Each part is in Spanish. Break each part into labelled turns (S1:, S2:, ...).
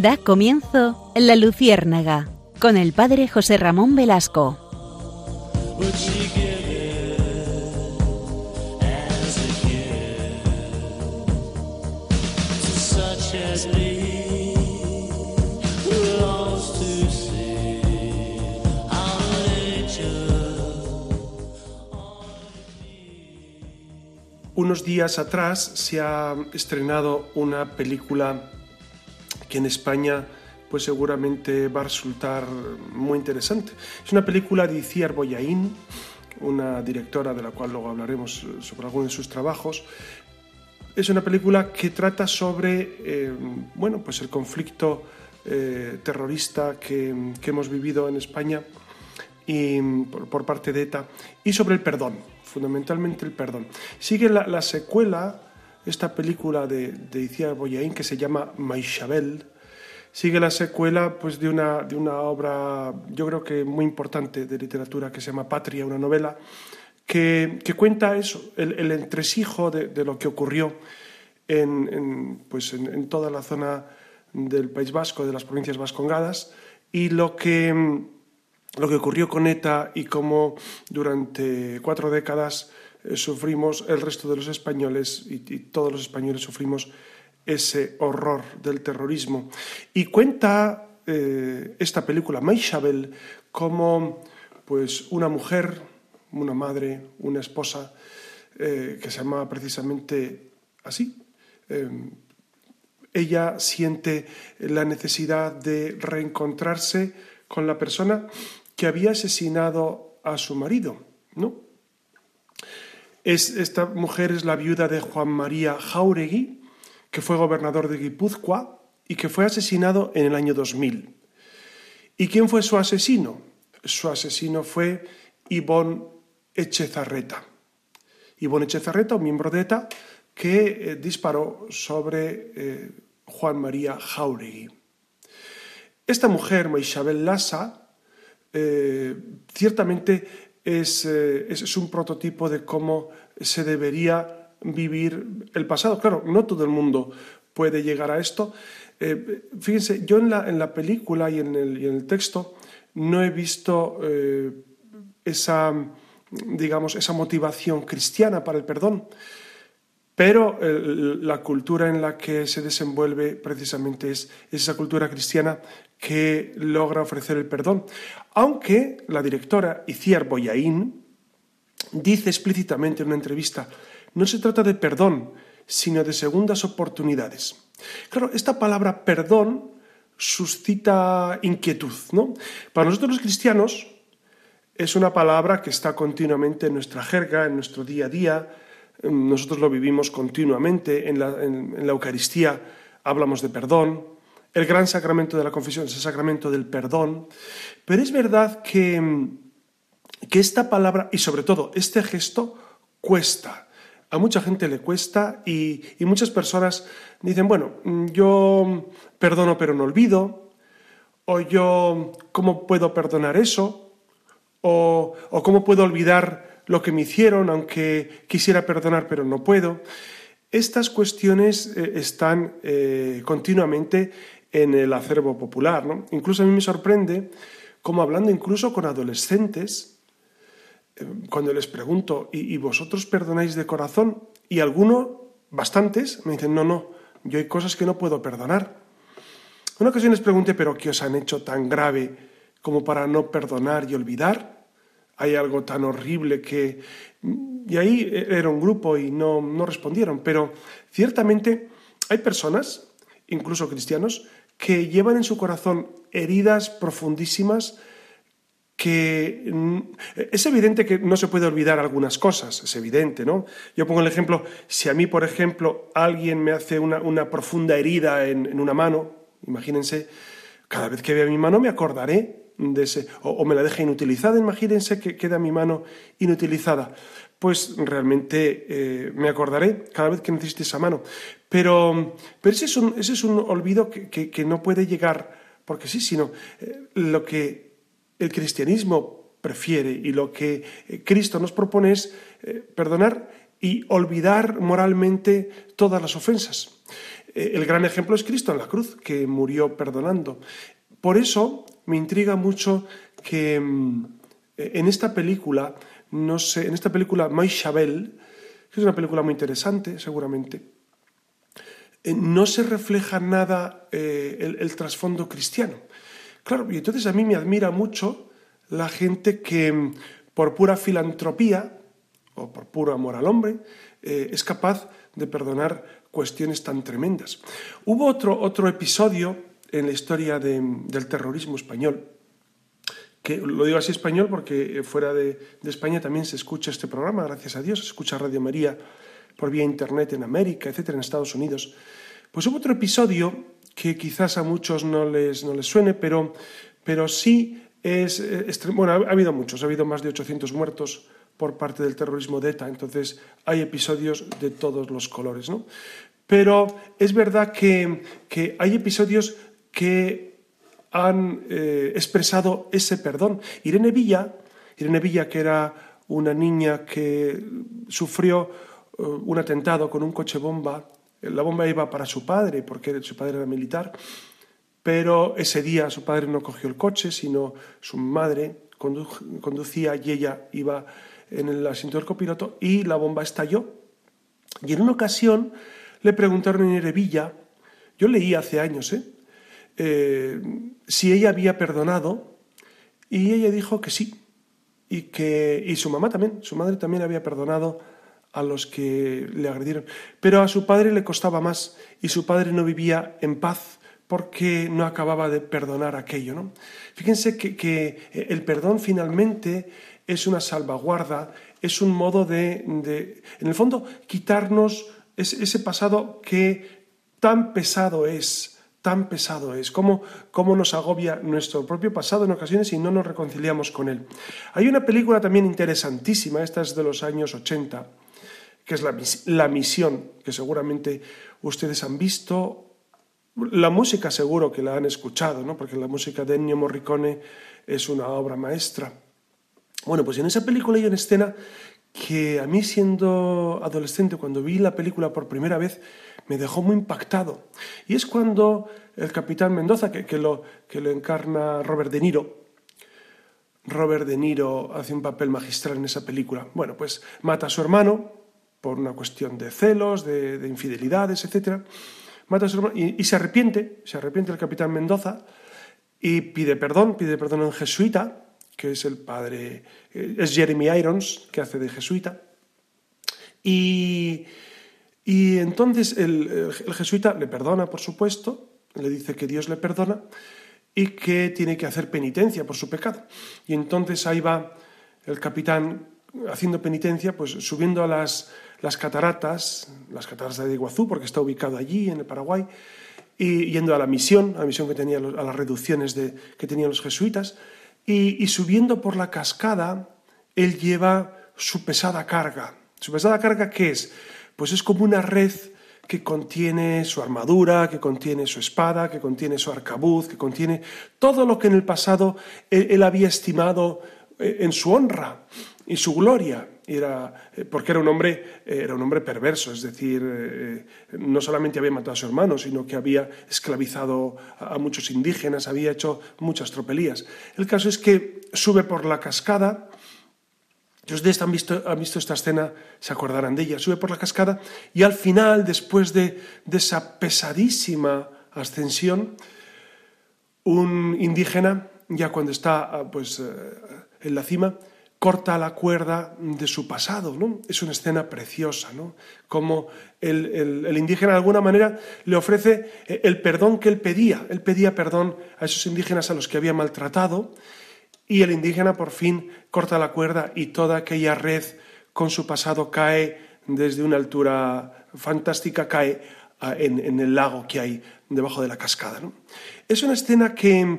S1: Da comienzo La Luciérnaga con el padre José Ramón Velasco.
S2: Unos días atrás se ha estrenado una película que en España pues seguramente va a resultar muy interesante. Es una película de Iciar Boyaín, una directora de la cual luego hablaremos sobre algunos de sus trabajos. Es una película que trata sobre eh, bueno, pues el conflicto eh, terrorista que, hemos vivido en España y, por, parte de ETA y sobre el perdón, fundamentalmente el perdón. Sigue la, secuela, esta película de, de Iciar Boyaín que se llama Maishabel, sigue la secuela pues, de, una, de una obra, yo creo que muy importante de literatura que se llama Patria, una novela, que, que cuenta eso, el, entresijo de, lo que ocurrió en, pues en, toda la zona del País Vasco, de las provincias vascongadas, y lo que, lo que ocurrió con ETA y cómo durante cuatro décadas sufrimos el resto de los españoles y, todos los españoles sufrimos ese horror del terrorismo. Y cuenta eh, esta película, Maishabel, como pues, una mujer, una madre, una esposa, eh, que se llamaba precisamente así. Eh, ella siente la necesidad de reencontrarse con la persona que había asesinado a su marido, ¿no? Es, esta mujer es la viuda de Juan María Jauregui, que fue gobernador de Guipúzcoa y que fue asesinado en el año 2000. ¿Y quién fue su asesino? Su asesino fue Ivón Echezarreta. Ivón Echezarreta, un miembro de ETA, que eh, disparó sobre eh, Juan María Jauregui. Esta mujer, Isabel Lassa, eh, ciertamente es, es, un prototipo de cómo se debería vivir el pasado. Claro, no todo el mundo puede llegar a esto. Eh, fíjense, yo en la, en la película y en, el, en, el, texto no he visto eh, esa, digamos, esa motivación cristiana para el perdón, pero eh, la cultura en la que se desenvuelve precisamente es esa cultura cristiana que logra ofrecer el perdón. Aunque la directora Iciar Boyaín dice explícitamente en una entrevista no se trata de perdón, sino de segundas oportunidades. Claro, esta palabra perdón suscita inquietud, ¿no? Para nosotros los cristianos es una palabra que está continuamente en nuestra jerga, en nuestro día a día. Nosotros lo vivimos continuamente. En la, Eucaristía hablamos de perdón. El gran sacramento de la confesión es el sacramento del perdón. Pero es verdad que, que esta palabra y sobre todo este gesto cuesta a mucha gente le cuesta y, muchas personas dicen, bueno, yo perdono pero no olvido, o yo, ¿cómo puedo perdonar eso? O, cómo puedo olvidar lo que me hicieron, aunque quisiera perdonar pero no puedo. Estas cuestiones eh, están eh, continuamente en el acervo popular. ¿no? Incluso a mí me sorprende como hablando incluso con adolescentes, cuando les pregunto, ¿y, vosotros perdonáis de corazón? Y algunos, bastantes, me dicen, no, no, yo hay cosas que no puedo perdonar. Una ocasión les pregunté, ¿pero qué os han hecho tan grave como para no perdonar y olvidar? Hay algo tan horrible que... Y ahí era un grupo y no, no respondieron, pero ciertamente hay personas, incluso cristianos, que llevan en su corazón heridas profundísimas que es evidente que no se puede olvidar algunas cosas, es evidente, ¿no? Yo pongo el ejemplo, si a mí, por ejemplo, alguien me hace una, profunda herida en, una mano, imagínense, cada vez que vea mi mano me acordaré de ese, o, me la deja inutilizada, imagínense que queda mi mano inutilizada, pues realmente eh, me acordaré cada vez que necesite esa mano. Pero, pero ese, es un, ese es un olvido que, no puede llegar, porque sí, sino eh, lo que el cristianismo prefiere y lo que eh, Cristo nos propone es perdonar y olvidar moralmente todas las ofensas. El gran ejemplo es Cristo en la cruz, que murió perdonando. Por eso me intriga mucho que mm, en esta película, no sé, en esta película Chabel, que es una película muy interesante, seguramente, eh, no se refleja nada el, el trasfondo cristiano. Claro, y entonces a mí me admira mucho la gente que mm, por pura filantropía o por puro amor al hombre eh, es capaz de perdonar cuestiones tan tremendas. Hubo otro, otro episodio en la historia del terrorismo español, que lo digo así español porque fuera de, España también se escucha este programa, gracias a Dios, se escucha Radio María por vía internet en América, etcétera, en Estados Unidos. Pues hubo otro episodio que quizás a muchos no les, no les suene, pero, pero sí es, bueno, ha, habido muchos, ha habido más de 800 muertos por parte del terrorismo de ETA, entonces hay episodios de todos los colores, ¿no? Pero es verdad que, hay episodios que han eh, expresado ese perdón. Irene Villa, Irene Villa, que era una niña que sufrió eh, un atentado con un coche bomba, la bomba iba para su padre, porque su padre era militar, pero ese día su padre no cogió el coche, sino su madre conducía y ella iba en el asiento del copiloto y la bomba estalló. Y en una ocasión le preguntaron en Erevilla, yo leí hace años, ¿eh? ¿Eh? si ella había perdonado y ella dijo que sí y que y su mamá también, su madre también había perdonado a los que le agredieron, pero a su padre le costaba más y su padre no vivía en paz porque no acababa de perdonar aquello. ¿no? Fíjense que, el perdón finalmente es una salvaguarda, es un modo de, en el fondo, quitarnos ese pasado que tan pesado es, tan pesado es, cómo, cómo nos agobia nuestro propio pasado en ocasiones y no nos reconciliamos con él. Hay una película también interesantísima, esta es de los años 80, que es La, la Misión, que seguramente ustedes han visto la música seguro que la han escuchado, ¿no? porque la música de Ennio Morricone es una obra maestra. Bueno, pues en esa película hay una escena que a mí siendo adolescente, cuando vi la película por primera vez, me dejó muy impactado. Y es cuando el capitán Mendoza, que, lo, que lo encarna Robert De Niro, Robert De Niro hace un papel magistral en esa película. Bueno, pues mata a su hermano por una cuestión de celos, de, de infidelidades, etcétera mata a su hermano y, se arrepiente, se arrepiente el capitán Mendoza y pide perdón, pide perdón en jesuita, que es el padre, eh, es Jeremy Irons, que hace de jesuita. Y, y entonces el, jesuita le perdona, por supuesto, le dice que Dios le perdona y que tiene que hacer penitencia por su pecado. Y entonces ahí va el capitán haciendo penitencia, pues subiendo a las, las cataratas, las cataratas de Iguazú, porque está ubicado allí, en el Paraguay, y yendo a la misión, a la misión que tenía, a las reducciones de, que tenían los jesuitas, y, subiendo por la cascada, él lleva su pesada carga. ¿Su pesada carga qué es? Pues es como una red que contiene su armadura, que contiene su espada, que contiene su arcabuz, que contiene todo lo que en el pasado él había estimado eh, en su honra y su gloria era, eh, porque era un hombre, era un hombre perverso, es decir, eh, no solamente había matado a su hermano, sino que había esclavizado a, muchos indígenas, había hecho muchas tropelías. El caso es que sube por la cascada, si ustedes han visto, han visto esta escena, se acordarán de ella, sube por la cascada y al final, después de, de esa pesadísima ascensión, un indígena, ya cuando está pues, en la cima, corta la cuerda de su pasado. ¿no? Es una escena preciosa, ¿no? como el, indígena de alguna manera le ofrece eh, el perdón que él pedía. Él pedía perdón a esos indígenas a los que había maltratado y el indígena por fin corta la cuerda y toda aquella red con su pasado cae desde una altura fantástica, cae ah, en, el lago que hay debajo de la cascada. Es una escena que,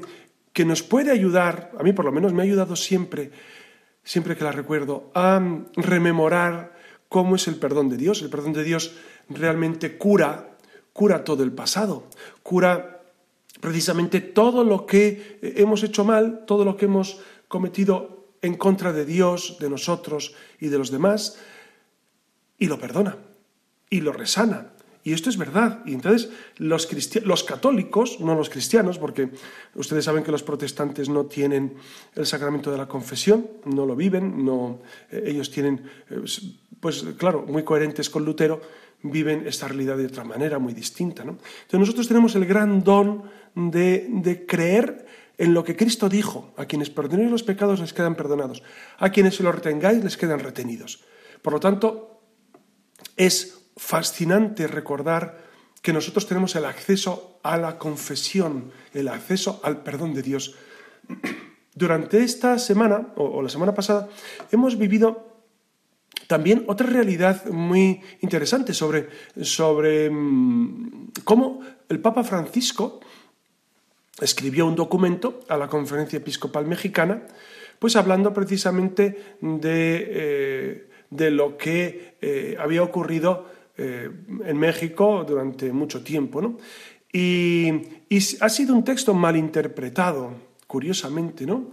S2: que nos puede ayudar, a mí por lo menos me ha ayudado siempre, siempre que la recuerdo, a rememorar cómo es el perdón de Dios. El perdón de Dios realmente cura, cura todo el pasado, cura precisamente todo lo que hemos hecho mal, todo lo que hemos cometido en contra de Dios, de nosotros y de los demás, y lo perdona, y lo resana, Y esto es verdad. Y entonces los, los católicos, no los cristianos, porque ustedes saben que los protestantes no tienen el sacramento de la confesión, no lo viven, no, eh, ellos tienen, eh, pues claro, muy coherentes con Lutero, viven esta realidad de otra manera, muy distinta. ¿no? Entonces nosotros tenemos el gran don de, de creer en lo que Cristo dijo, a quienes perdonéis los pecados les quedan perdonados, a quienes se los retengáis les quedan retenidos. Por lo tanto, es fascinante recordar que nosotros tenemos el acceso a la confesión, el acceso al perdón de Dios. Durante esta semana, o, la semana pasada, hemos vivido también otra realidad muy interesante sobre, sobre mm, cómo el Papa Francisco escribió un documento a la Conferencia Episcopal Mexicana, pues hablando precisamente de, eh, lo que eh, había ocurrido eh, en México durante mucho tiempo. Y, ha sido un texto mal interpretado, curiosamente, ¿no?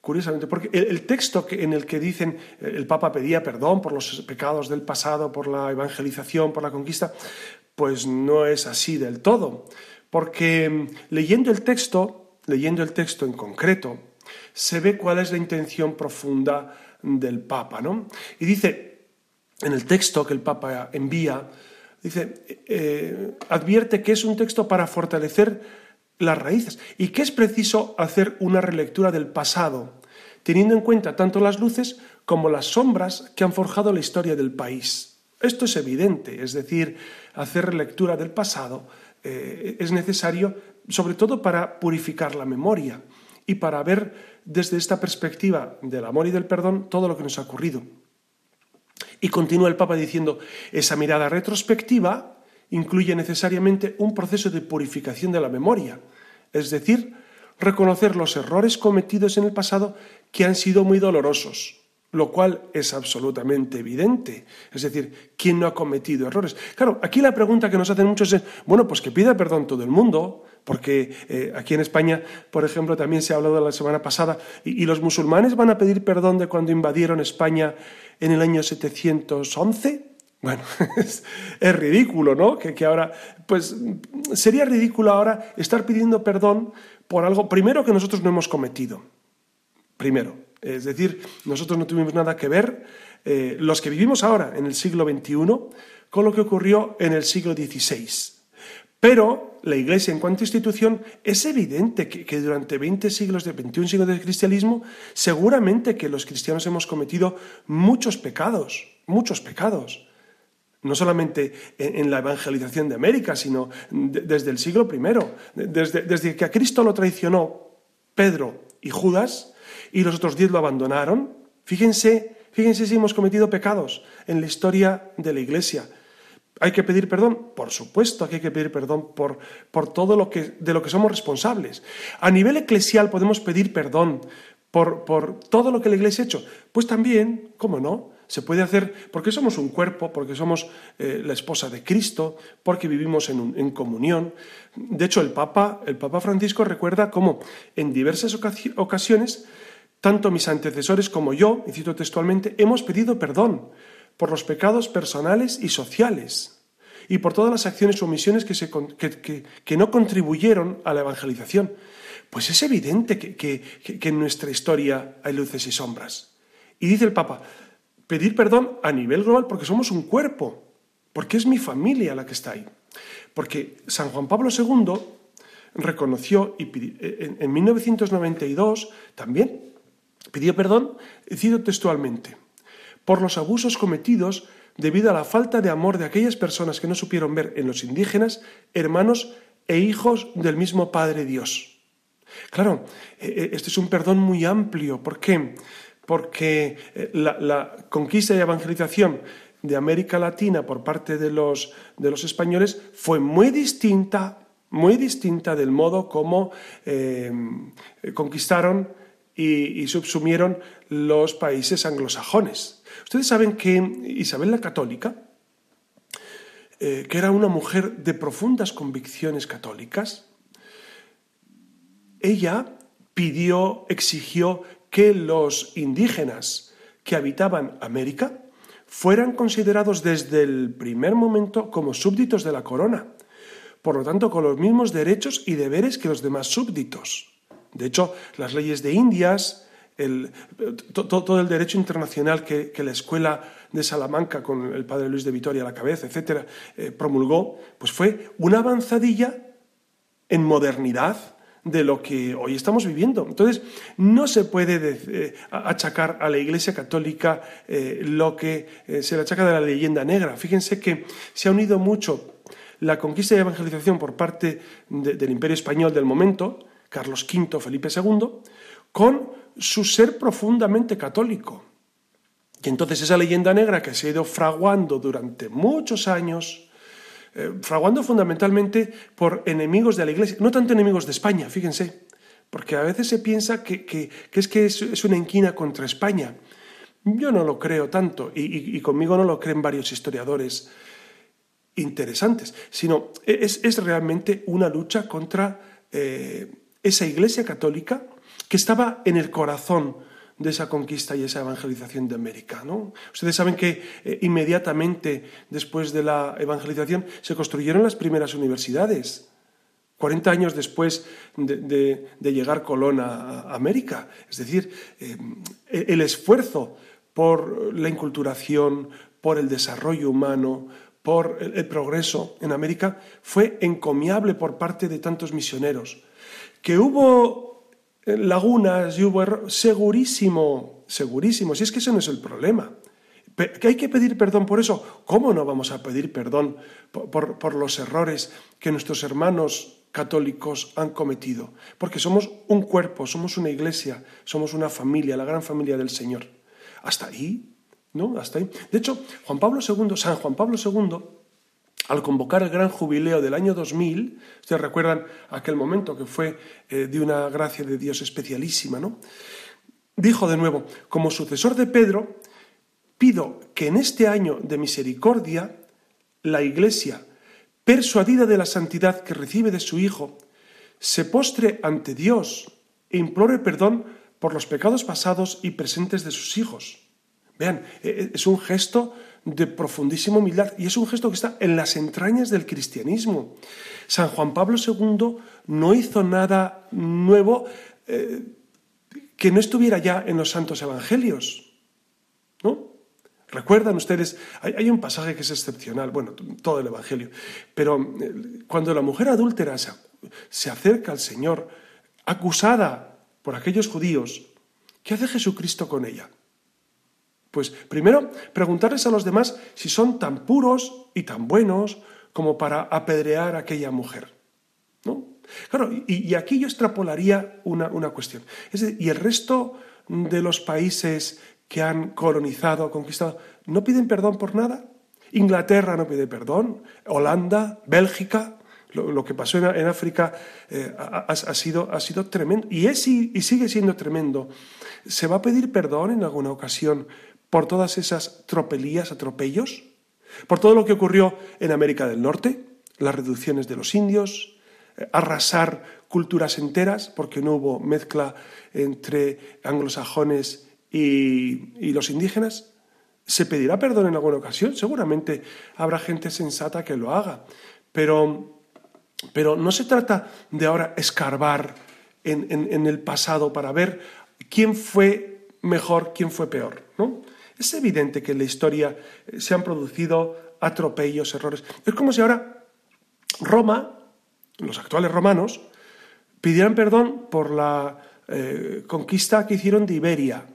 S2: Curiosamente, porque el, texto en el que dicen el Papa pedía perdón por los pecados del pasado, por la evangelización, por la conquista, pues no es así del todo porque mm, leyendo el texto, leyendo el texto en concreto, se ve cuál es la intención profunda del Papa, ¿no? Y dice, en el texto que el Papa envía, dice, eh, advierte que es un texto para fortalecer las raíces y que es preciso hacer una relectura del pasado, teniendo en cuenta tanto las luces como las sombras que han forjado la historia del país. Esto es evidente, es decir, hacer relectura del pasado eh, es necesario, sobre todo para purificar la memoria y para ver desde esta perspectiva del amor y del perdón todo lo que nos ha ocurrido. Y continúa el Papa diciendo, esa mirada retrospectiva incluye necesariamente un proceso de purificación de la memoria, es decir, reconocer los errores cometidos en el pasado que han sido muy dolorosos, lo cual es absolutamente evidente. Es decir, ¿quién no ha cometido errores? Claro, aquí la pregunta que nos hacen muchos es, bueno, pues que pida perdón todo el mundo, porque eh, aquí en España, por ejemplo, también se ha hablado la semana pasada, y, los musulmanes van a pedir perdón de cuando invadieron España en el año 711. Bueno, es, ridículo, ¿no? Que, que, ahora, pues sería ridículo ahora estar pidiendo perdón por algo, primero, que nosotros no hemos cometido. Primero. Es decir, nosotros no tuvimos nada que ver, eh, los que vivimos ahora en el siglo XXI, con lo que ocurrió en el siglo XVI. Pero la Iglesia en cuanto a institución es evidente que, durante 20 siglos, de 21 siglos del cristianismo, seguramente que los cristianos hemos cometido muchos pecados, muchos pecados. No solamente en, la evangelización de América, sino desde el siglo I, desde, desde que a Cristo lo traicionó Pedro y Judas, y los otros diez lo abandonaron. Fíjense, fíjense si hemos cometido pecados en la historia de la Iglesia. ¿Hay que pedir perdón? Por supuesto que hay que pedir perdón por, por todo lo que, de lo que somos responsables. A nivel eclesial podemos pedir perdón por, por todo lo que la Iglesia ha hecho. Pues también, ¿cómo no? Se puede hacer porque somos un cuerpo, porque somos eh, la esposa de Cristo, porque vivimos en, en, comunión. De hecho, el Papa, el Papa Francisco recuerda cómo en diversas ocasiones tanto mis antecesores como yo, y cito textualmente, hemos pedido perdón por los pecados personales y sociales y por todas las acciones o omisiones que, no contribuyeron a la evangelización. Pues es evidente que, en nuestra historia hay luces y sombras. Y dice el Papa, pedir perdón a nivel global porque somos un cuerpo, porque es mi familia la que está ahí. Porque San Juan Pablo II reconoció y en, en 1992 también Pidió perdón, cito textualmente, por los abusos cometidos debido a la falta de amor de aquellas personas que no supieron ver en los indígenas hermanos e hijos del mismo Padre Dios. Claro, e, e, este es un perdón muy amplio. ¿Por qué? Porque eh, la, conquista y evangelización de América Latina por parte de los, de los españoles fue muy distinta, muy distinta del modo como eh, conquistaron y, subsumieron los países anglosajones. Ustedes saben que Isabel la Católica, eh, que era una mujer de profundas convicciones católicas, ella pidió, exigió que los indígenas que habitaban América fueran considerados desde el primer momento como súbditos de la corona, por lo tanto con los mismos derechos y deberes que los demás súbditos. De hecho, las leyes de Indias, todo el derecho internacional que, la escuela de Salamanca, con el padre Luis de Vitoria a la cabeza, etcétera, eh, promulgó, pues fue una avanzadilla en modernidad de lo que hoy estamos viviendo. Entonces, no se puede eh, achacar a la Iglesia Católica eh, lo que se le achaca de la leyenda negra. Fíjense que se ha unido mucho la conquista y evangelización por parte del Imperio Español del momento, Carlos V, Felipe II, con su ser profundamente católico. Y entonces esa leyenda negra que se ha ido fraguando durante muchos años, eh, fraguando fundamentalmente por enemigos de la Iglesia, no tanto enemigos de España, fíjense, porque a veces se piensa que, es que es, una inquina contra España. Yo no lo creo tanto, y, conmigo no lo creen varios historiadores interesantes, sino es, realmente una lucha contra eh, esa Iglesia católica que estaba en el corazón de esa conquista y esa evangelización de América. ¿no? Ustedes saben que eh, inmediatamente después de la evangelización se construyeron las primeras universidades. 40 años después de, llegar Colón a, América. Es decir, eh, el esfuerzo por la inculturación, por el desarrollo humano, por el, progreso en América fue encomiable por parte de tantos misioneros. Que hubo lagunas y hubo errores. Segurísimo, segurísimo. Si es que ese no es el problema. ¿Que hay que pedir perdón por eso? ¿Cómo no vamos a pedir perdón por, por, los errores que nuestros hermanos católicos han cometido? Porque somos un cuerpo, somos una iglesia, somos una familia, la gran familia del Señor. Hasta ahí, ¿no? Hasta ahí. De hecho, Juan Pablo II, San Juan Pablo II, al convocar el gran jubileo del año 2000, ustedes recuerdan aquel momento que fue eh, de una gracia de Dios especialísima, ¿no? Dijo de nuevo, como sucesor de Pedro, pido que en este año de misericordia la Iglesia, persuadida de la santidad que recibe de su Hijo, se postre ante Dios e implore perdón por los pecados pasados y presentes de sus hijos. Vean, e, e, es un gesto de profundísima humildad y es un gesto que está en las entrañas del cristianismo. San Juan Pablo II no hizo nada nuevo eh, que no estuviera ya en los santos evangelios. ¿No? Recuerdan ustedes, hay, un pasaje que es excepcional, bueno, todo el Evangelio, pero eh, cuando la mujer adúltera se acerca al Señor, acusada por aquellos judíos, ¿qué hace Jesucristo con ella? Pues primero, preguntarles a los demás si son tan puros y tan buenos como para apedrear a aquella mujer. ¿no? Claro, y, aquí yo extrapolaría una, cuestión. ¿y el resto de los países que han colonizado, conquistado, no piden perdón por nada? Inglaterra no pide perdón, Holanda, Bélgica, lo, que pasó en, África eh, ha, sido, ha sido tremendo y, es, y sigue siendo tremendo. ¿Se va a pedir perdón en alguna ocasión por todas esas tropelías, atropellos, por todo lo que ocurrió en América del Norte, las reducciones de los indios, eh, arrasar culturas enteras, porque no hubo mezcla entre anglosajones y, los indígenas. ¿Se pedirá perdón en alguna ocasión? Seguramente habrá gente sensata que lo haga, pero, pero no se trata de ahora escarbar en, en el pasado para ver quién fue mejor, quién fue peor. ¿no? Es evidente que en la historia eh, se han producido atropellos, errores. Es como si ahora Roma, los actuales romanos, pidieran perdón por la eh, conquista que hicieron de Iberia,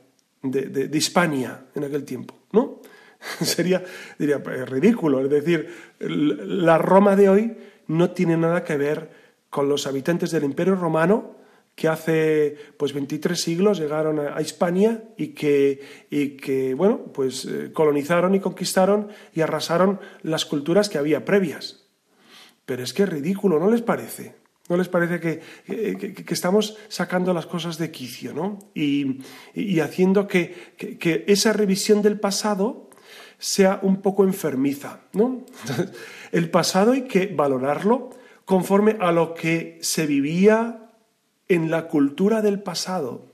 S2: de, Hispania en aquel tiempo, ¿no? Sería, diría, pues, ridículo. Es decir, la Roma de hoy no tiene nada que ver con los habitantes del Imperio Romano que hace pues 23 siglos llegaron a, Hispania y que, y que bueno, pues eh, colonizaron y conquistaron y arrasaron las culturas que había previas. Pero es que es ridículo, ¿no les parece? ¿No les parece que, que, estamos sacando las cosas de quicio ¿no? y, y haciendo que, que, esa revisión del pasado sea un poco enfermiza? ¿no? El pasado hay que valorarlo conforme a lo que se vivía en la cultura del pasado.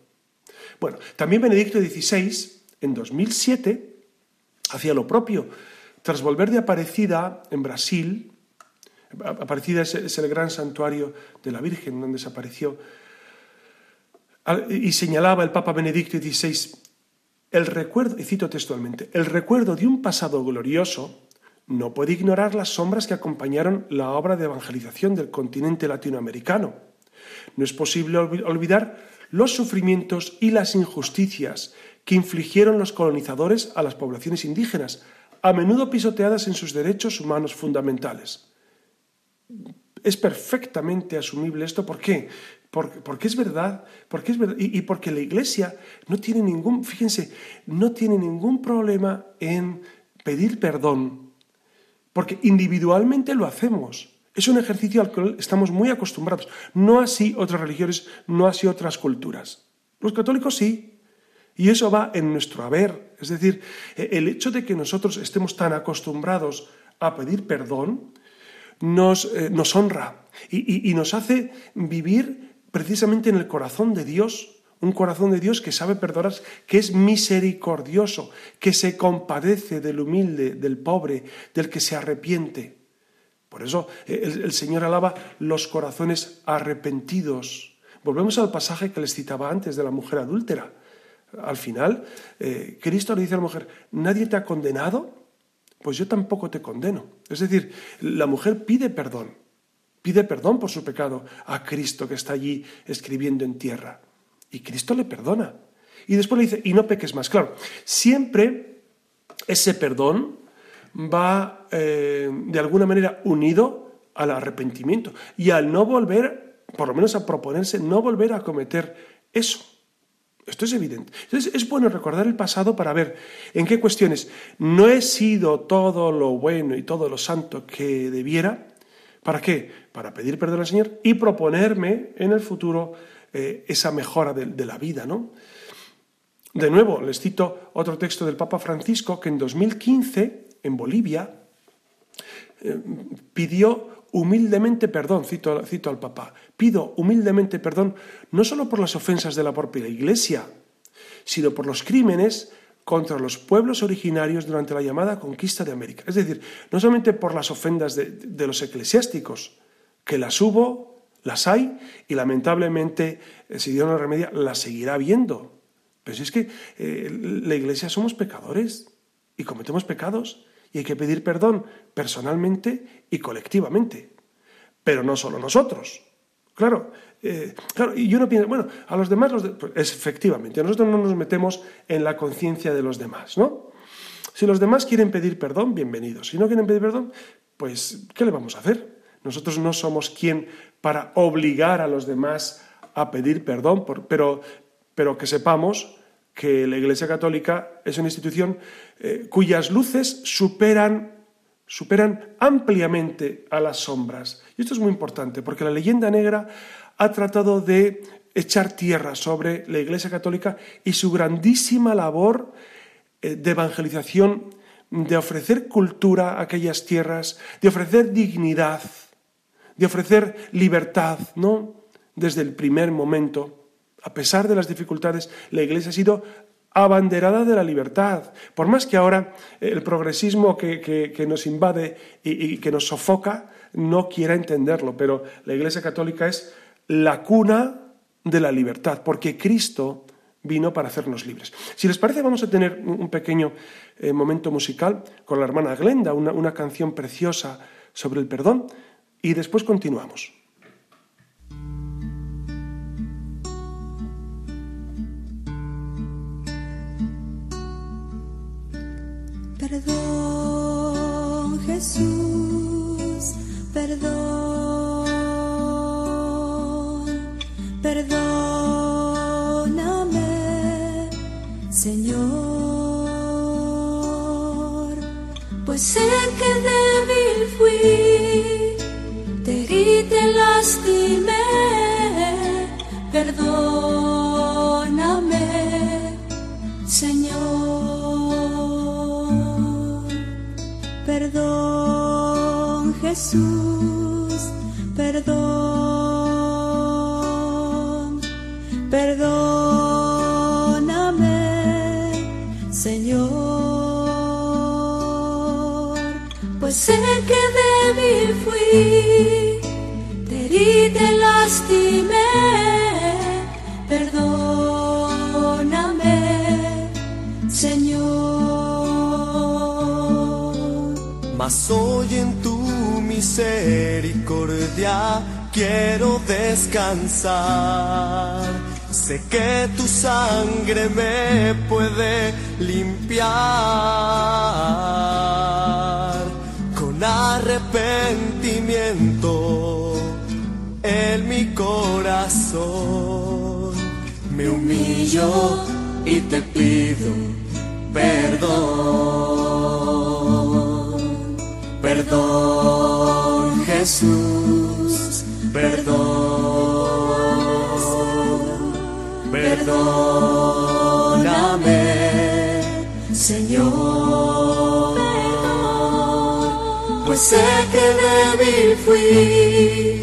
S2: Bueno, también Benedicto XVI, en 2007, hacía lo propio. Tras volver de Aparecida, en Brasil, Aparecida es, el gran santuario de la Virgen donde se apareció, y señalaba el Papa Benedicto XVI, el recuerdo, y cito textualmente, el recuerdo de un pasado glorioso no puede ignorar las sombras que acompañaron la obra de evangelización del continente latinoamericano. No es posible olvidar los sufrimientos y las injusticias que infligieron los colonizadores a las poblaciones indígenas, a menudo pisoteadas en sus derechos humanos fundamentales. Es perfectamente asumible esto. ¿Por qué? Porque, es verdad, porque es verdad, y, y, porque la Iglesia no tiene ningún, fíjense, no tiene ningún problema en pedir perdón, porque individualmente lo hacemos. Es un ejercicio al que estamos muy acostumbrados, no así otras religiones, no así otras culturas. Los católicos sí, y eso va en nuestro haber. Es decir, e, el hecho de que nosotros estemos tan acostumbrados a pedir perdón nos, eh, honra y, y, nos hace vivir precisamente en el corazón de Dios, un corazón de Dios que sabe perdonar, que es misericordioso, que se compadece del humilde, del pobre, del que se arrepiente. Por eso eh, el, Señor alaba los corazones arrepentidos. Volvemos al pasaje que les citaba antes de la mujer adúltera. Al final, eh, Cristo le dice a la mujer, ¿nadie te ha condenado? Pues yo tampoco te condeno. Es decir, la mujer pide perdón pide perdón por su pecado a Cristo que está allí escribiendo en tierra. Y Cristo le perdona. Y después le dice, y no peques más. Claro, siempre ese perdón va eh, de alguna manera unido al arrepentimiento y al no volver, por lo menos a proponerse, no volver a cometer eso. Esto es evidente. Entonces es bueno recordar el pasado para ver en qué cuestiones no he sido todo lo bueno y todo lo santo que debiera. ¿Para qué? Para pedir perdón al Señor y proponerme en el futuro eh, esa mejora de, la vida, ¿no? De nuevo, les cito otro texto del Papa Francisco que en 2015, en Bolivia, eh, pidió humildemente perdón, cito, cito al Papa, pido humildemente perdón no solo por las ofensas de la propia Iglesia, sino por los crímenes contra los pueblos originarios durante la llamada conquista de América. Es decir, no solamente por las ofendas de, los eclesiásticos, que las hubo, las hay, y lamentablemente, eh, si Dios no remedia, las seguirá habiendo. Pero si es que eh, la Iglesia somos pecadores y cometemos pecados y hay que pedir perdón personalmente y colectivamente. Pero no solo nosotros. Claro, eh, claro, y yo no pienso, bueno, a los demás, los pues, efectivamente, nosotros no nos metemos en la conciencia de los demás, ¿no? Si los demás quieren pedir perdón, bienvenidos. Si no quieren pedir perdón, pues, ¿qué le vamos a hacer? Nosotros no somos quien para obligar a los demás a pedir perdón, pero, pero que sepamos que la Iglesia Católica es una institución eh, cuyas luces superan, superan ampliamente a las sombras. Y esto es muy importante, porque la leyenda negra ha tratado de echar tierra sobre la Iglesia Católica y su grandísima labor eh, de evangelización, de ofrecer cultura a aquellas tierras, de ofrecer dignidad, de ofrecer libertad, ¿no? Desde el primer momento, a pesar de las dificultades, la Iglesia ha sido abanderada de la libertad. Por más que ahora el progresismo que, nos invade y, y que nos sofoca no quiera entenderlo, pero la Iglesia Católica es la cuna de la libertad, porque Cristo vino para hacernos libres. Si les parece, vamos a tener un pequeño eh, momento musical con la hermana Glenda, una, una canción preciosa sobre el perdón, y después continuamos.
S3: Perdón, Jesús, perdón. Perdóname, Señor, pues sé que débil fui, te herí, te lastimé. Perdóname, Perdón, Jesús, perdón. Perdóname, Señor. pues sé que débil fui, te herí, te lastimé,
S4: Mas hoy en tu misericordia quiero descansar. Sé que tu sangre me puede limpiar con arrepentimiento en mi corazón. Me humillo y te pido perdón. Perdón, Jesús, perdón. Perdóname, Señor. Pues sé que débil fui,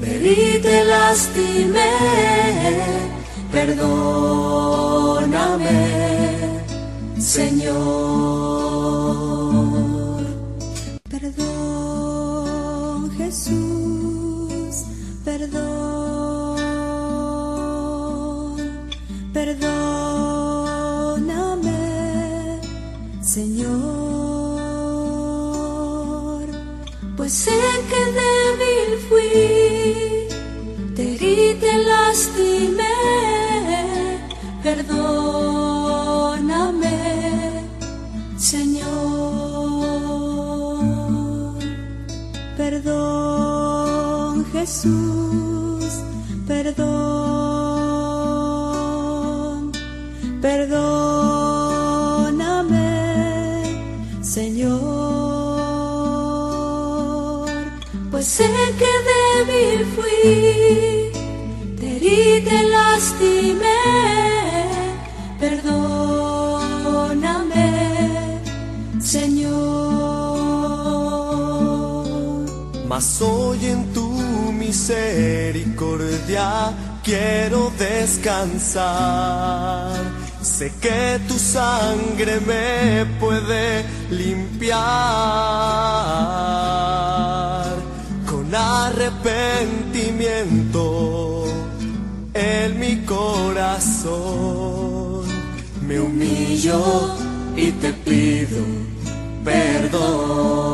S4: te herí, te lastimé. Perdóname, Señor.
S3: Perdón, perdóname, Señor, pues sé que débil fui, te herí, te lastimé, perdóname, Señor. Perdón, Jesús,
S4: Mas hoy en tu misericordia quiero descansar. Sé que tu sangre me puede limpiar con arrepentimiento en mi corazón. Me humillo y te pido perdón.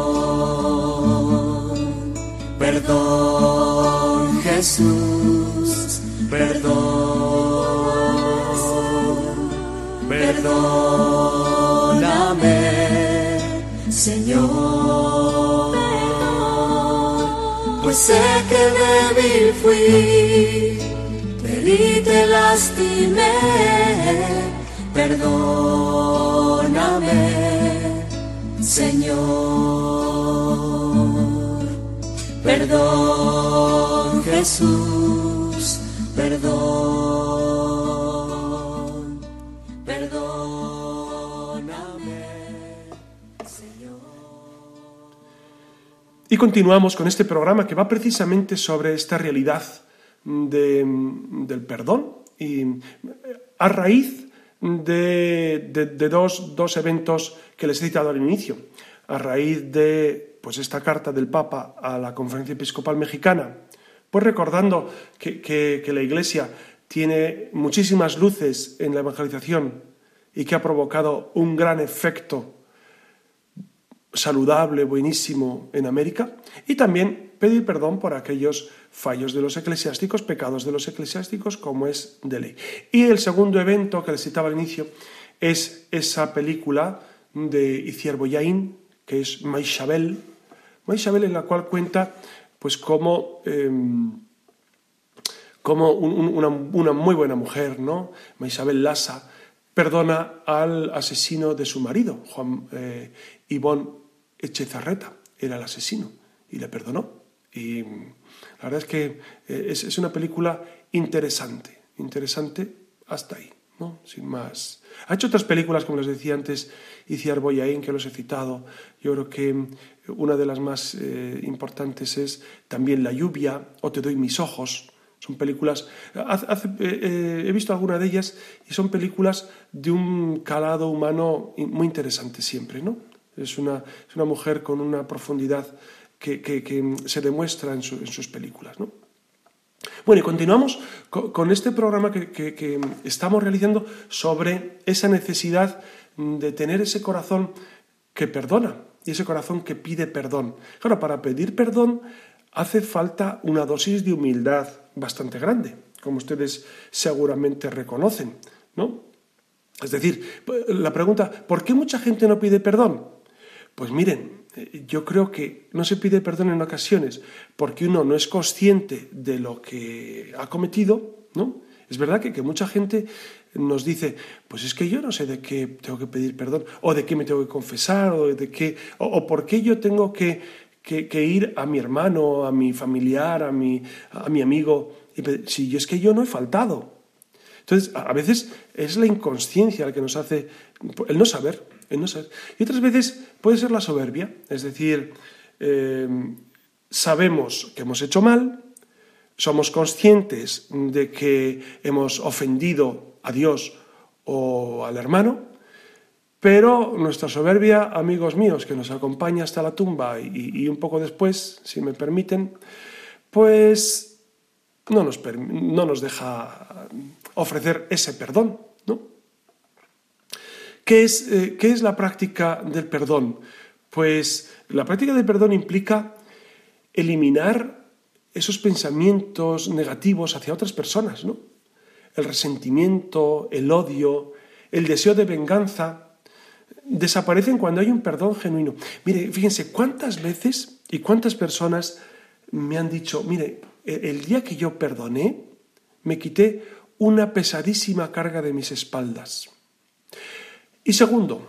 S4: Perdón, Jesús, perdón. Perdóname, Señor. Pues sé que débil fui, herí, te lastimé. Perdóname, Señor. Perdón, Jesús, perdón. Perdóname, Señor.
S2: Y continuamos con este programa que va precisamente sobre esta realidad de- del perdón y a raíz de, de- de dos, dos eventos que les he citado al inicio. A raíz de pues, esta carta del Papa a la Conferencia Episcopal Mexicana, pues recordando que, que- la Iglesia tiene muchísimas luces en la evangelización y que ha provocado un gran efecto saludable, buenísimo en América, y también pedir perdón por aquellos fallos de los eclesiásticos, pecados de los eclesiásticos, como es de ley. Y el segundo evento que les citaba al inicio es esa película de Iciar Boyain, que es Maishabel, Maishabel en la cual cuenta pues cómo... em, una, una muy buena mujer, ¿no? Isabel Lassa, perdona al asesino de su marido, Juan eh, Echezarreta, era el asesino, y le perdonó. Y mm, la verdad es que eh, es, es una película interesante, interesante hasta ahí, ¿no? Sin más. Ha hecho otras películas, como les decía antes, Iciar Boyain, que los he citado. Yo creo que mm, una de las más eh, importantes es también La lluvia o Te doy mis ojos. Son películas, eh, eh, he visto alguna de ellas y son películas de un calado humano muy interesante siempre, ¿no? Es una, es una mujer con una profundidad que, que, se demuestra en, en sus películas. ¿no? Bueno, y continuamos con, este programa que, que, estamos realizando sobre esa necesidad de tener ese corazón que perdona y ese corazón que pide perdón. Claro, para pedir perdón hace falta una dosis de humildad bastante grande, como ustedes seguramente reconocen, ¿no? Es decir, la pregunta, ¿por qué mucha gente no pide perdón? Pues miren, yo creo que no se pide perdón en ocasiones porque uno no es consciente de lo que ha cometido, ¿no? Es verdad que, mucha gente nos dice, pues es que yo no sé de qué tengo que pedir perdón, o de qué me tengo que confesar, o de qué, o, por qué yo tengo que, ir a mi hermano, a mi familiar, a mi, a mi amigo, y si es que yo no he faltado. Entonces, a veces es la inconsciencia la que nos hace, el no saber, Y otras veces puede ser la soberbia, es decir, eh, sabemos que hemos hecho mal, somos conscientes de que hemos ofendido a Dios o al hermano, pero nuestra soberbia, amigos míos, que nos acompaña hasta la tumba y, un poco después, si me permiten, pues no nos, no nos deja ofrecer ese perdón. ¿no? ¿Qué, es, eh, ¿Qué es la práctica del perdón? Pues la práctica del perdón implica eliminar esos pensamientos negativos hacia otras personas, ¿no? El resentimiento, el odio, el deseo de venganza, desaparecen cuando hay un perdón genuino. Mire, fíjense, cuántas veces y cuántas personas me han dicho, mire, e-, el día que yo perdoné, me quité una pesadísima carga de mis espaldas. Y segundo,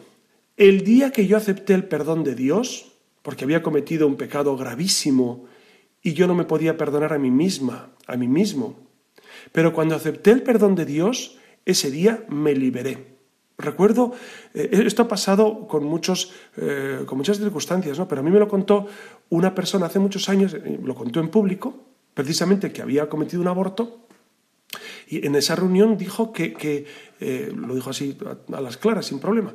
S2: el día que yo acepté el perdón de Dios, porque había cometido un pecado gravísimo y yo no me podía perdonar a mí misma, a mí mismo. Pero cuando acepté el perdón de Dios, ese día me liberé. Recuerdo, eh, esto ha pasado con, muchos, eh, con muchas circunstancias, ¿no? pero a mí me lo contó una persona hace muchos años, eh, lo contó en público, precisamente que había cometido un aborto, y en esa reunión dijo que, lo dijo así a, las claras, sin problema,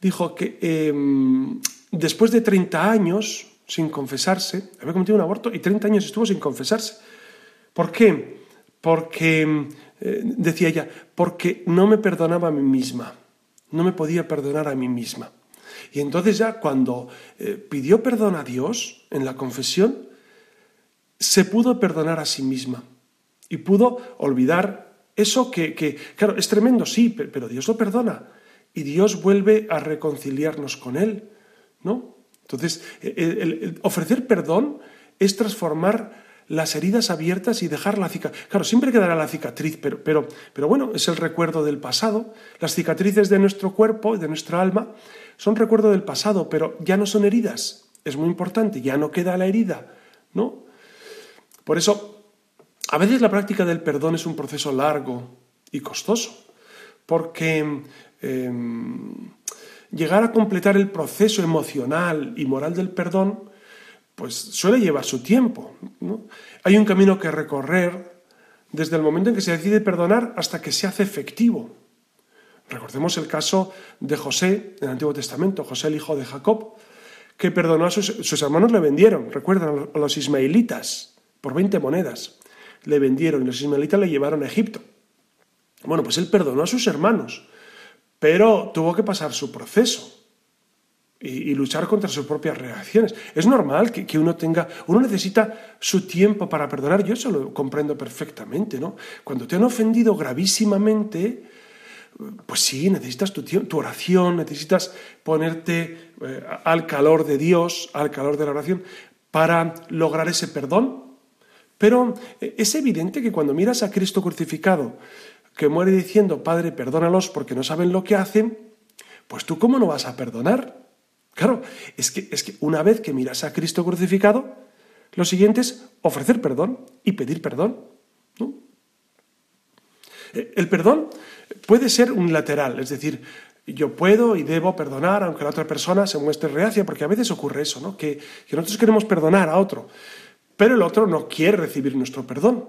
S2: dijo que em, después de 30 años sin confesarse, había cometido un aborto y 30 años estuvo sin confesarse. ¿Por qué? Porque, eh, decía ella, porque no me perdonaba a mí misma, no me podía perdonar a mí misma. Y entonces ya cuando eh, pidió perdón a Dios en la confesión, se pudo perdonar a sí misma y pudo olvidar eso que, que claro, es tremendo, sí, pero Dios lo perdona y Dios vuelve a reconciliarnos con Él, ¿no? Entonces, el, ofrecer perdón es transformar las heridas abiertas y dejar la cicatriz. Claro, siempre quedará la cicatriz, pero, pero, pero bueno, es el recuerdo del pasado. Las cicatrices de nuestro cuerpo y de nuestra alma son recuerdo del pasado, pero ya no son heridas. Es muy importante, ya no queda la herida, ¿no? Por eso, a veces la práctica del perdón es un proceso largo y costoso, porque em, llegar a completar el proceso emocional y moral del perdón, pues suele llevar su tiempo. Hay un camino que recorrer desde el momento en que se decide perdonar hasta que se hace efectivo. Recordemos el caso de José en el Antiguo Testamento, José el hijo de Jacob, que perdonó a sus, sus hermanos, le vendieron, recuerdan, a los ismaelitas, por 20 monedas. Le vendieron y los ismaelitas le llevaron a Egipto. Bueno, pues él perdonó a sus hermanos, pero tuvo que pasar su proceso y, luchar contra sus propias reacciones. Es normal que, uno tenga, uno necesita su tiempo para perdonar, yo eso lo comprendo perfectamente, ¿no? Cuando te han ofendido gravísimamente, pues sí, necesitas tu, tu oración, necesitas ponerte eh, al calor de Dios, al calor de la oración, para lograr ese perdón. Pero eh, es evidente que cuando miras a Cristo crucificado, que muere diciendo, Padre, perdónalos porque no saben lo que hacen, pues tú cómo no vas a perdonar. Claro, es que, es que una vez que miras a Cristo crucificado, lo siguiente es ofrecer perdón y pedir perdón. Eh, el perdón puede ser unilateral, es decir, yo puedo y debo perdonar aunque la otra persona se muestre reacia, porque a veces ocurre eso, ¿no? que nosotros queremos perdonar a otro, pero el otro no quiere recibir nuestro perdón.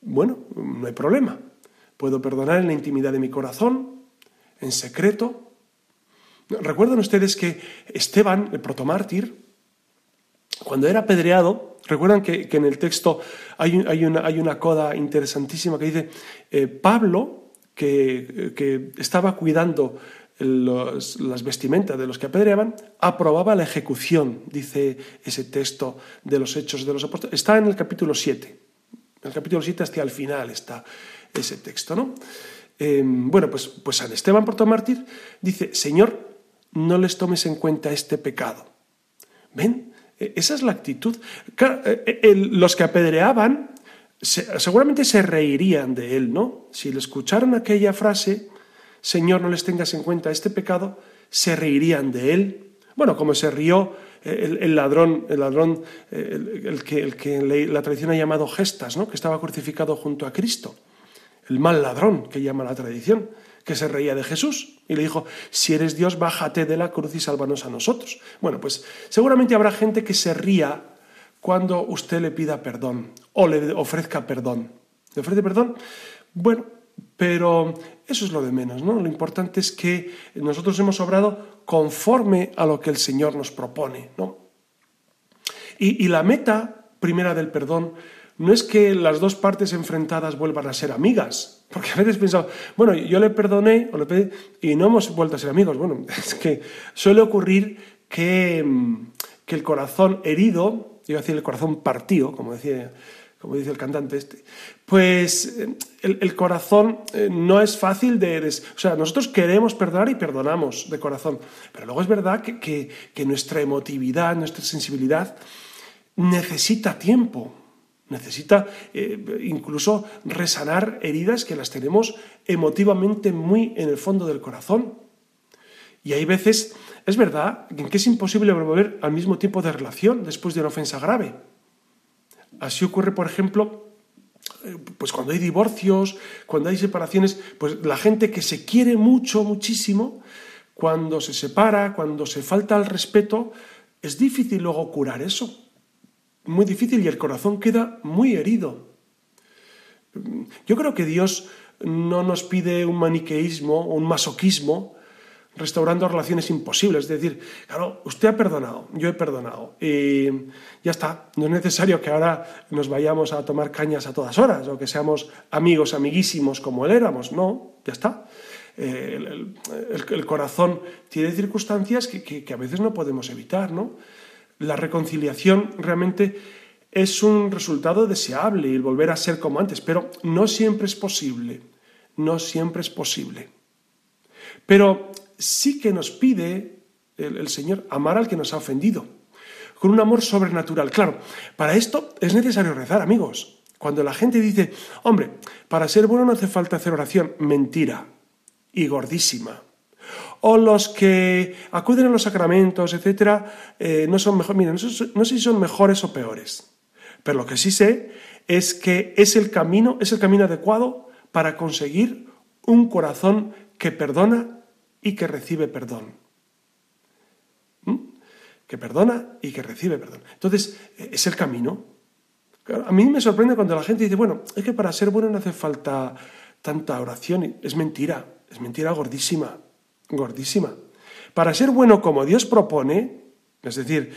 S2: Bueno, no hay problema. Puedo perdonar en la intimidad de mi corazón, en secreto, ¿Recuerdan ustedes que Esteban, el protomártir, cuando era apedreado, recuerdan que, en el texto hay, una, coda interesantísima que dice, eh, Pablo, que, estaba cuidando las vestimentas de los que apedreaban, aprobaba la ejecución, dice ese texto de los Hechos de los Apóstoles. Está en el capítulo 7. En el capítulo 7 hasta el final está ese texto, ¿no? Eh, bueno, pues, pues San Esteban protomártir dice, Señor, no les tomes en cuenta este pecado. ¿Ven? E, esa es la actitud. E, e, los que apedreaban seguramente se reirían de él, ¿no? Si le escucharon aquella frase, Señor, no les tengas en cuenta este pecado, se reirían de él. Bueno, como se rió el, ladrón, el ladrón, el, que, el que la tradición ha llamado gestas, ¿no? que estaba crucificado junto a Cristo. El mal ladrón que llama la tradición que se reía de Jesús y le dijo, si eres Dios, bájate de la cruz y sálvanos a nosotros. Bueno, pues seguramente habrá gente que se ría cuando usted le pida perdón o le ofrezca perdón. ¿Le ofrece perdón? Bueno, pero eso es lo de menos, ¿no? Lo importante es que nosotros hemos obrado conforme a lo que el Señor nos propone, ¿no? Y, y la meta primera del perdón no es que las dos partes enfrentadas vuelvan a ser amigas, porque a veces pienso, bueno, yo le perdoné o le pedí y no hemos vuelto a ser amigos. Bueno, es que suele ocurrir que, mm, que el corazón herido, iba a decir el corazón partido, como decía como dice el cantante este, pues eh, el, corazón eh, no es fácil de, O sea, nosotros queremos perdonar y perdonamos de corazón, pero luego es verdad que, que nuestra emotividad, nuestra sensibilidad necesita tiempo, Necesita eh, incluso resanar heridas que las tenemos emotivamente muy en el fondo del corazón. Y hay veces, es verdad, en que es imposible volver al mismo tipo de relación después de una ofensa grave. Así ocurre, por ejemplo, eh, pues cuando hay divorcios, cuando hay separaciones, pues la gente que se quiere mucho, muchísimo, cuando se separa, cuando se falta el respeto, es difícil luego curar eso muy difícil y el corazón queda muy herido. Yo creo que Dios no nos pide un maniqueísmo o un masoquismo restaurando relaciones imposibles. Es decir, claro, usted ha perdonado, yo he perdonado y ya está. No es necesario que ahora nos vayamos a tomar cañas a todas horas o que seamos amigos, amiguísimos como él éramos. No, ya está. El, corazón tiene circunstancias que, que a veces no podemos evitar, ¿no? La reconciliación realmente es un resultado deseable y volver a ser como antes, pero no siempre es posible, no siempre es posible. Pero sí que nos pide el, Señor amar al que nos ha ofendido, con un amor sobrenatural. Claro, para esto es necesario rezar, amigos. Cuando la gente dice, hombre, para ser bueno no hace falta hacer oración, mentira y gordísima o los que acuden a los sacramentos, etcétera, eh, no son mejores. Miren, no, sé si son mejores o peores, pero lo que sí sé es que es el camino, es el camino adecuado para conseguir un corazón que perdona y que recibe perdón. ¿Mm? Que perdona y que recibe perdón. Entonces, eh, es el camino. A mí me sorprende cuando la gente dice, bueno, es que para ser bueno no hace falta tanta oración. Es mentira, es mentira gordísima gordísima. Para ser bueno como Dios propone, es decir,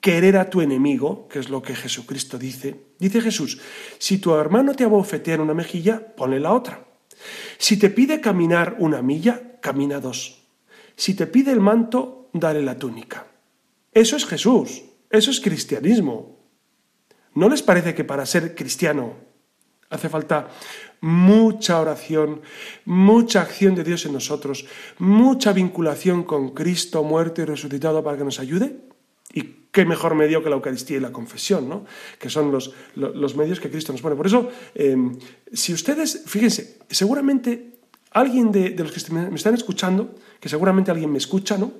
S2: querer a tu enemigo, que es lo que Jesucristo dice, dice Jesús, si tu hermano te abofetea en una mejilla, ponle la otra. Si te pide caminar una milla, camina dos. Si te pide el manto, dale la túnica. Eso es Jesús, eso es cristianismo. ¿No les parece que para ser cristiano hace falta mucha oración, mucha acción de Dios en nosotros, mucha vinculación con Cristo muerto y resucitado para que nos ayude. Y qué mejor medio que la Eucaristía y la confesión, ¿no? que son los, los, medios que Cristo nos pone. Por eso, em, si ustedes, fíjense, seguramente alguien de, los que me están escuchando, que seguramente alguien me escucha, ¿no?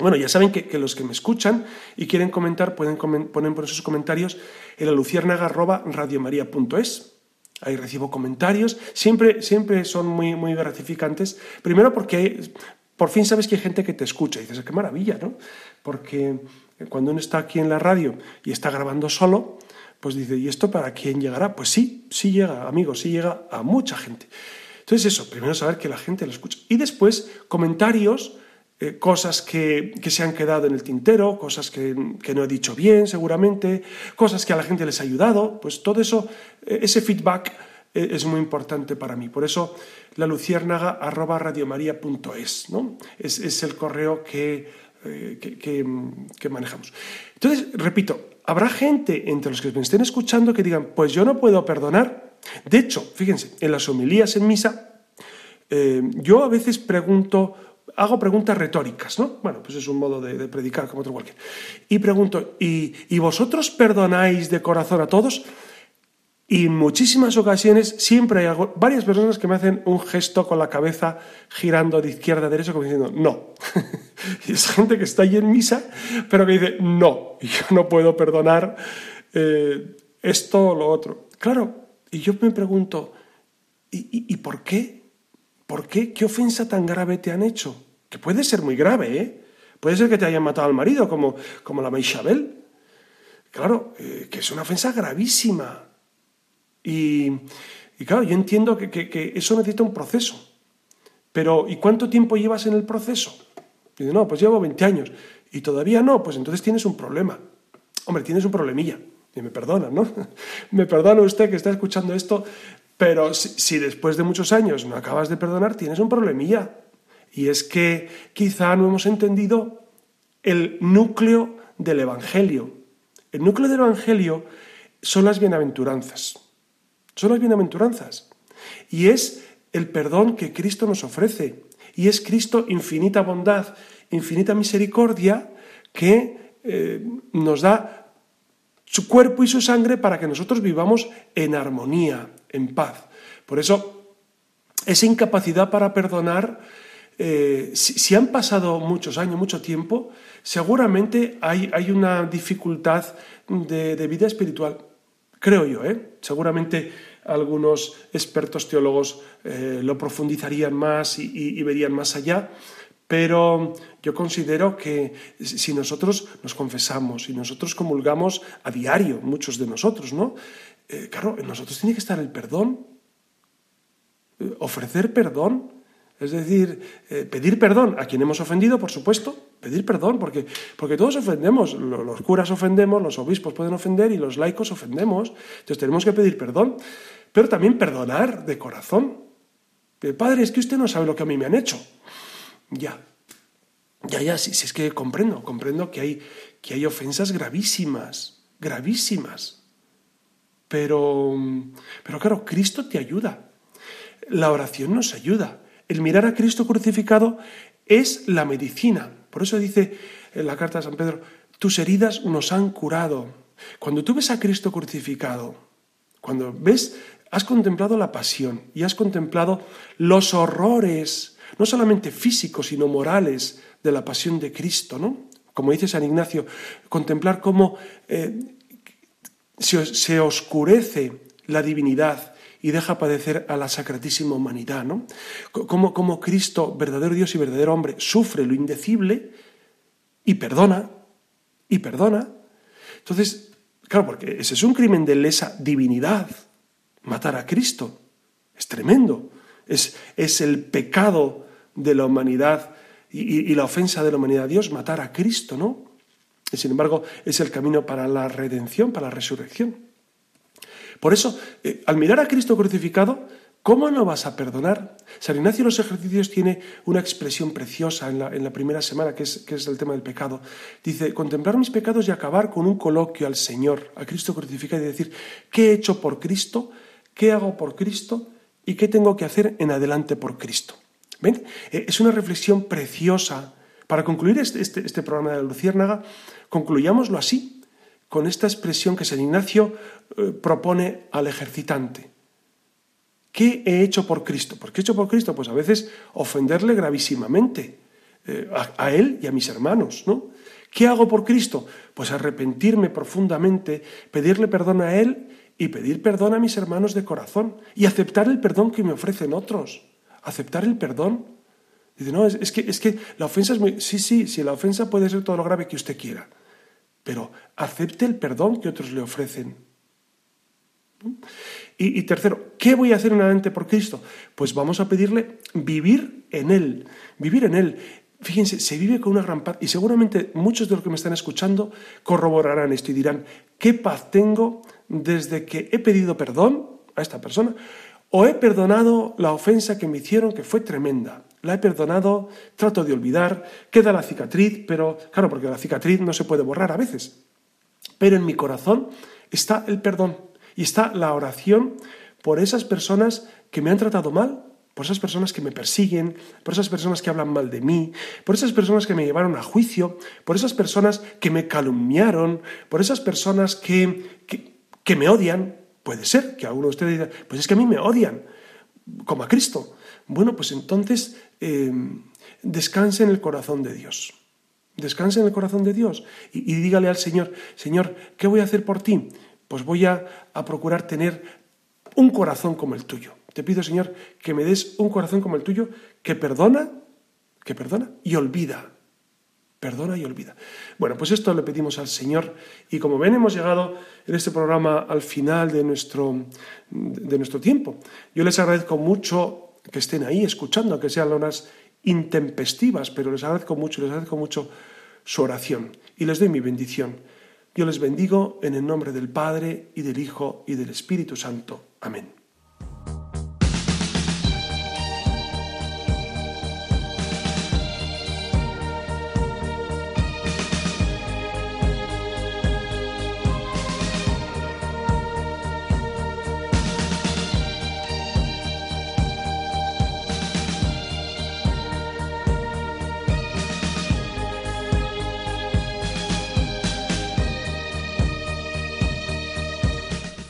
S2: Bueno, ya saben que, los que me escuchan y quieren comentar pueden poner por sus comentarios en la luciérnaga.radiomaría.es ahí recibo comentarios, siempre, siempre son muy, muy gratificantes. Primero porque por fin sabes que hay gente que te escucha y dices, qué maravilla, ¿no? Porque cuando uno está aquí en la radio y está grabando solo, pues dice, ¿y esto para quién llegará? Pues sí, sí llega, amigos, sí llega a mucha gente. Entonces eso, primero saber que la gente lo escucha. Y después comentarios eh, cosas que, se han quedado en el tintero, cosas que, no he dicho bien seguramente, cosas que a la gente les ha ayudado, pues todo eso, eh, ese feedback eh, es muy importante para mí. Por eso la luciérnaga arroba radiomaria.es, ¿no? Es, es, el correo que, que, manejamos. Entonces, repito, habrá gente entre los que me estén escuchando que digan, pues yo no puedo perdonar. De hecho, fíjense, en las homilías en misa, yo a veces pregunto, hago preguntas retóricas, ¿no? Bueno, pues es un modo de, predicar como otro cualquier. Y pregunto, ¿y, vosotros perdonáis de corazón a todos? Y en muchísimas ocasiones siempre hay varias personas que me hacen un gesto con la cabeza girando de izquierda a derecha como diciendo no. y es gente que está ahí en misa, pero que dice no, yo no puedo perdonar eh, esto o lo otro. Claro, y yo me pregunto, ¿y por qué? ¿Por qué? ¿Qué ofensa tan grave te han hecho? Que puede ser muy grave, ¿eh? Puede ser que te hayan matado al marido, como, como la Meishabel. Claro, eh, que es una ofensa gravísima. Y, claro, yo entiendo que, que, eso necesita un proceso. Pero, ¿y cuánto tiempo llevas en el proceso? dice, no, pues llevo 20 años. Y todavía no, pues entonces tienes un problema. Hombre, tienes un problemilla. Y me perdona, ¿no? me perdona usted que está escuchando esto, pero si, después de muchos años no acabas de perdonar, tienes un problemilla. Y es que quizá no hemos entendido el núcleo del Evangelio. El núcleo del Evangelio son las bienaventuranzas. Son las bienaventuranzas. Y es el perdón que Cristo nos ofrece. Y es Cristo infinita bondad, infinita misericordia que eh, nos da su cuerpo y su sangre para que nosotros vivamos en armonía, en paz. Por eso, esa incapacidad para perdonar, eh, si, han pasado muchos años, mucho tiempo, seguramente hay, hay una dificultad de, vida espiritual. Creo yo, ¿eh? Seguramente algunos expertos teólogos eh, lo profundizarían más y, verían más allá, pero yo considero que si nosotros nos confesamos, y nosotros comulgamos a diario, muchos de nosotros, ¿no? Eh, claro, en nosotros tiene que estar el perdón, eh, ofrecer perdón, es decir, eh, pedir perdón a quien hemos ofendido, por supuesto, pedir perdón, porque, porque todos ofendemos, los curas ofendemos, los obispos pueden ofender y los laicos ofendemos, entonces tenemos que pedir perdón, pero también perdonar de corazón. Padre, es que usted no sabe lo que a mí me han hecho. Ya, ya, ya, si, si es que comprendo, comprendo que hay, que hay ofensas gravísimas, gravísimas. Pero, pero claro, Cristo te ayuda. La oración nos ayuda. El mirar a Cristo crucificado es la medicina. Por eso dice en la carta de San Pedro, tus heridas nos han curado. Cuando tú ves a Cristo crucificado, cuando ves, has contemplado la pasión y has contemplado los horrores, no solamente físicos, sino morales de la pasión de Cristo, ¿no? Como dice San Ignacio, contemplar cómo eh, se, oscurece la divinidad y deja padecer a la sacratísima humanidad, ¿no? Como, Cristo, verdadero Dios y verdadero hombre, sufre lo indecible y perdona, y perdona. Entonces, claro, porque ese es un crimen de lesa divinidad, matar a Cristo. Es tremendo. Es, el pecado de la humanidad y, y, la ofensa de la humanidad a Dios, matar a Cristo, ¿no? Y sin embargo, es el camino para la redención, para la resurrección. Por eso, eh, al mirar a Cristo crucificado, ¿cómo no vas a perdonar? San Ignacio de los ejercicios tiene una expresión preciosa en la, primera semana, que es, que es el tema del pecado. Dice, contemplar mis pecados y acabar con un coloquio al Señor, a Cristo crucificado, y decir, ¿qué he hecho por Cristo? ¿Qué hago por Cristo? ¿Y qué tengo que hacer en adelante por Cristo? ¿Ven? Eh, es una reflexión preciosa. Para concluir este, este, este programa de la Luciérnaga, Concluyámoslo así, con esta expresión que San Ignacio eh, propone al ejercitante. ¿Qué he hecho por Cristo? ¿Por qué he hecho por Cristo? Pues a veces ofenderle gravísimamente eh, a, él y a mis hermanos, ¿no? ¿Qué hago por Cristo? Pues arrepentirme profundamente, pedirle perdón a Él y pedir perdón a mis hermanos de corazón y aceptar el perdón que me ofrecen otros. Aceptar el perdón. No, es, que, es que la ofensa es muy... Sí, sí, sí, la ofensa puede ser todo lo grave que usted quiera pero acepte el perdón que otros le ofrecen. Y, tercero, ¿qué voy a hacer en adelante por Cristo? Pues vamos a pedirle vivir en Él, vivir en Él, Fíjense, se vive con una gran paz y seguramente muchos de los que me están escuchando corroborarán esto y dirán, ¿qué paz tengo desde que he pedido perdón a esta persona o he perdonado la ofensa que me hicieron que fue tremenda? La he perdonado, trato de olvidar, queda la cicatriz, pero claro, porque la cicatriz no se puede borrar a veces. Pero en mi corazón está el perdón y está la oración por esas personas que me han tratado mal, por esas personas que me persiguen, por esas personas que hablan mal de mí, por esas personas que me llevaron a juicio, por esas personas que me calumniaron, por esas personas que, que, me odian. Puede ser que alguno de ustedes diga, pues es que a mí me odian, como a Cristo. Bueno, pues entonces eh, descanse en el corazón de Dios. Descanse en el corazón de Dios y, dígale al Señor, Señor, ¿qué voy a hacer por ti? Pues voy a procurar tener un corazón como el tuyo. Te pido, Señor, que me des un corazón como el tuyo, que perdona, que perdona y olvida. Perdona y olvida. Bueno, pues esto le pedimos al Señor y como ven hemos llegado en este programa al final de nuestro, de nuestro tiempo. Yo les agradezco mucho que estén ahí escuchando, que sean horas intempestivas, pero les agradezco mucho, les agradezco mucho su oración y les doy mi bendición. Yo les bendigo en el nombre del Padre y del Hijo y del Espíritu Santo. Amén.